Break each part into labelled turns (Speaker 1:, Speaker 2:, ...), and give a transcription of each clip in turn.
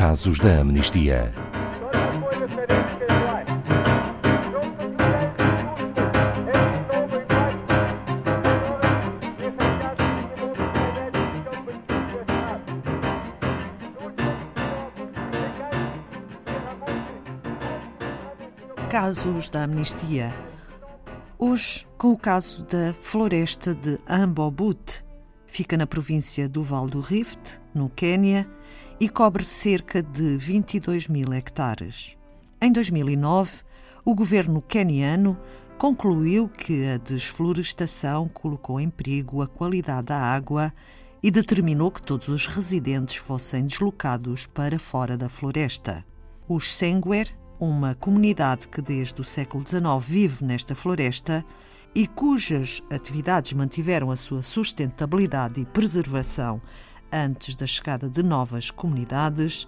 Speaker 1: Casos da Amnistia.
Speaker 2: Casos da Amnistia. Hoje, com o caso da floresta de Ambobut, fica na província do Val do Rift, no Quênia, e cobre cerca de 22 mil hectares. Em 2009, o governo queniano concluiu que a desflorestação colocou em perigo a qualidade da água e determinou que todos os residentes fossem deslocados para fora da floresta. Os Senguer, uma comunidade que desde o século XIX vive nesta floresta e cujas atividades mantiveram a sua sustentabilidade e preservação antes da chegada de novas comunidades,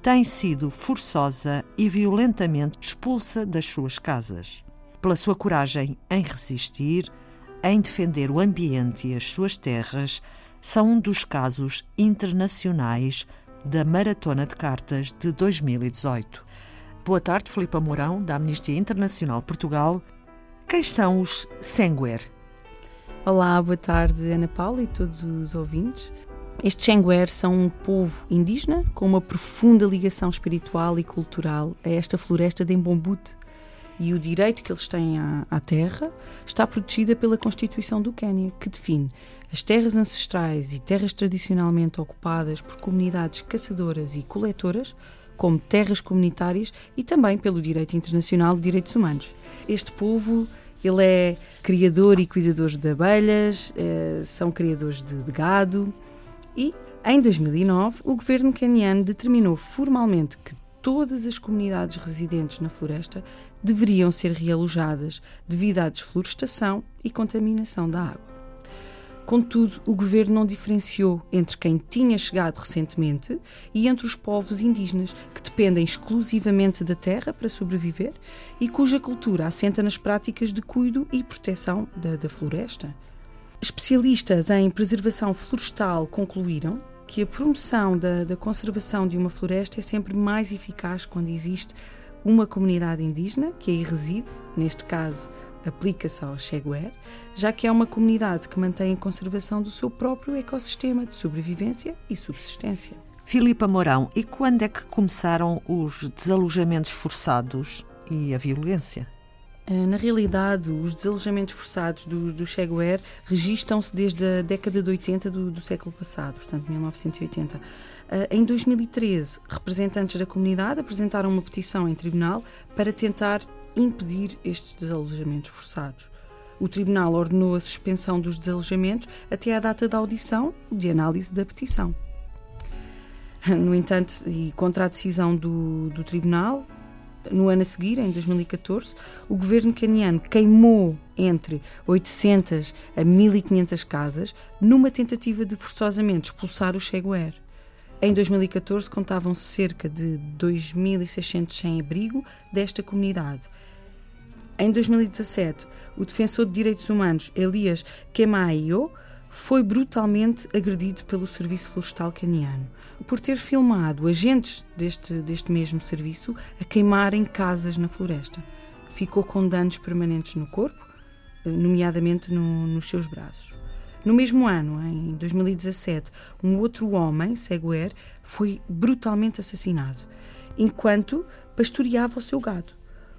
Speaker 2: tem sido forçosa e violentamente expulsa das suas casas. Pela sua coragem em resistir, em defender o ambiente e as suas terras, são um dos casos internacionais da Maratona de Cartas de 2018. Boa tarde, Filipe Mourão, da Amnistia Internacional Portugal. Quem são os Senguer?
Speaker 3: Olá, boa tarde, Ana Paula e todos os ouvintes. Estes Xenguer são um povo indígena com uma profunda ligação espiritual e cultural a esta floresta de Embombute. E o direito que eles têm à, à terra está protegida pela Constituição do Quênia, que define as terras ancestrais e terras tradicionalmente ocupadas por comunidades caçadoras e coletoras como terras comunitárias e também pelo direito internacional de direitos humanos. Este povo ele é criador e cuidador de abelhas, eh, são criadores de, de gado, e, em 2009, o governo caniano determinou formalmente que todas as comunidades residentes na floresta deveriam ser realojadas devido à desflorestação e contaminação da água. Contudo, o governo não diferenciou entre quem tinha chegado recentemente e entre os povos indígenas, que dependem exclusivamente da terra para sobreviver e cuja cultura assenta nas práticas de cuido e proteção da, da floresta. Especialistas em preservação florestal concluíram que a promoção da, da, conservação de uma floresta é sempre mais eficaz quando existe uma comunidade indígena que aí reside, neste caso aplica-se ao Cheguer, já que é uma comunidade que mantém a conservação do seu próprio ecossistema de sobrevivência e subsistência.
Speaker 2: Filipa Mourão, e quando é que começaram os desalojamentos forçados e a violência?
Speaker 3: Eh, na realidade, os desalojamentos forçados do, do Cheguer registram-se desde a década de 80 do, do século passado, portanto 1980. Eh, em 2013, representantes da comunidade apresentaram uma petição em tribunal para tentar impedir estes desalojamentos forçados. O tribunal ordenou a suspensão dos desalojamentos até à data da audição de análise da petição. No entanto, e contra a decisão do, do tribunal, no ano a seguir, em 2014, o governo caniano queimou entre 800 a 1500 casas numa tentativa de forçosamente expulsar o Cheguer. Em 2014 contavam cerca de 2.600 sem abrigo desta comunidade. Em 2017, o defensor de direitos humanos Elias Kemaio foi brutalmente agredido pelo Serviço Florestal Caniano por ter filmado agentes deste, deste mesmo serviço a queimarem casas na floresta. Ficou com danos permanentes no corpo, eh, nomeadamente no, nos seus braços. No mesmo ano, em 2017, um outro homem, Seguer, foi brutalmente assassinado enquanto pastoreava o seu gado.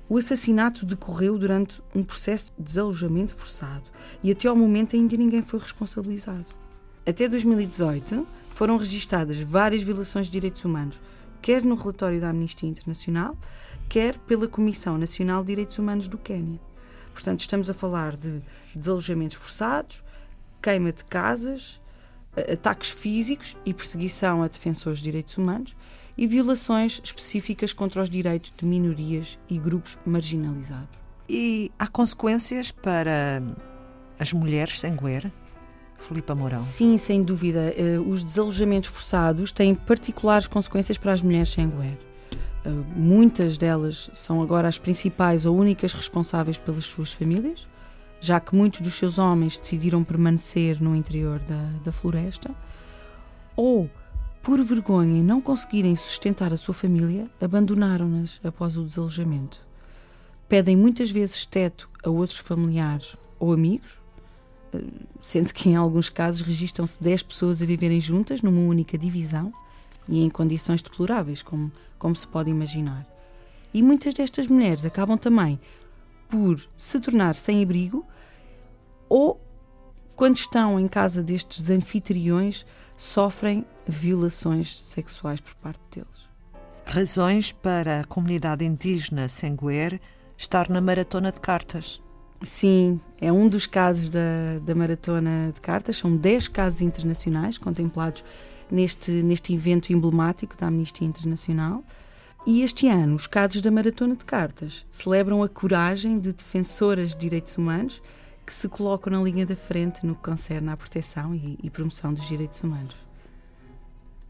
Speaker 3: O assassinato decorreu durante um processo de desalojamento forçado e até ao momento ainda ninguém foi responsabilizado. Até 2018 foram registadas várias violações de direitos humanos, quer no relatório da Amnistia Internacional, quer pela Comissão Nacional de Direitos Humanos do Quênia. Portanto, estamos a falar de desalojamentos forçados, queima de casas, ataques físicos e perseguição a defensores de direitos humanos e violações específicas contra os direitos de minorias e grupos marginalizados.
Speaker 2: E há consequências para as mulheres sem guerra? Filipa Mourão.
Speaker 3: Sim, sem dúvida. Eh, os desalojamentos forçados têm particulares consequências para as mulheres sem guerra. Eh, muitas delas são agora as principais ou únicas responsáveis pelas suas famílias, já que muitos dos seus homens decidiram permanecer no interior da, da floresta, ou por vergonha em não conseguirem sustentar a sua família, abandonaram-nas após o desalojamento. Pedem muitas vezes teto a outros familiares ou amigos, eh, sendo que em alguns casos registram-se 10 pessoas a viverem juntas numa única divisão e em condições deploráveis, como, como se pode imaginar. E muitas destas mulheres acabam também por se tornar sem abrigo ou, quando estão em casa destes anfitriões, sofrem violações sexuais por parte deles.
Speaker 2: Razões para a comunidade indígena Senguer estar na maratona de cartas.
Speaker 3: Sim, é um dos casos da, da maratona de cartas. São 10 casos internacionais contemplados neste, neste evento emblemático da Amnistia Internacional. E este ano, os casos da Maratona de Cartas celebram a coragem de defensoras de direitos humanos que se colocam na linha da frente no que concerne à proteção e, e promoção dos direitos humanos.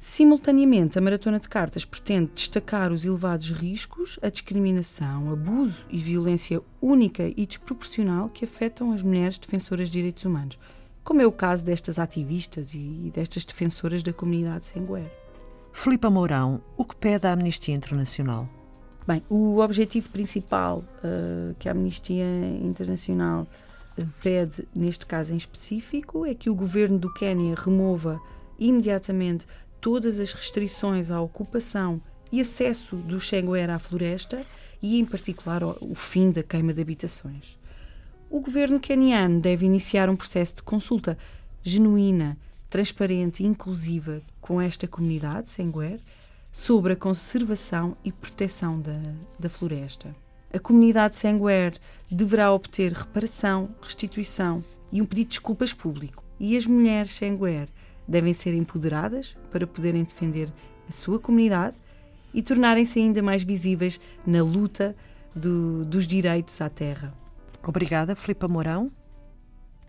Speaker 3: Simultaneamente, a Maratona de Cartas pretende destacar os elevados riscos, a discriminação, abuso e violência única e desproporcional que afetam as mulheres defensoras de direitos humanos, como é o caso destas ativistas e destas defensoras da comunidade Senguer.
Speaker 2: Filipa Mourão, o que pede a Amnistia Internacional?
Speaker 3: Bem, o objetivo principal uh, que a Amnistia Internacional uh, pede, neste caso em específico, é que o governo do Quênia remova imediatamente todas as restrições à ocupação e acesso do Xenguera à floresta e, em particular, o fim da queima de habitações. O governo queniano deve iniciar um processo de consulta genuína, transparente e inclusiva com esta comunidade, Senguer, sobre a conservação e proteção da, da floresta. A comunidade Senguer deverá obter reparação, restituição e um pedido de desculpas público. E as mulheres Senguer devem ser empoderadas para poderem defender a sua comunidade e tornarem-se ainda mais visíveis na luta do, dos direitos à terra.
Speaker 2: Obrigada, Filipa Mourão.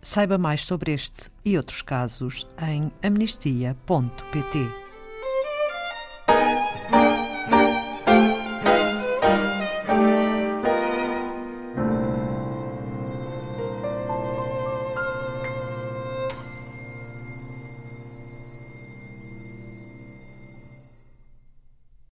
Speaker 2: Saiba mais sobre este e outros casos em amnistia.pt.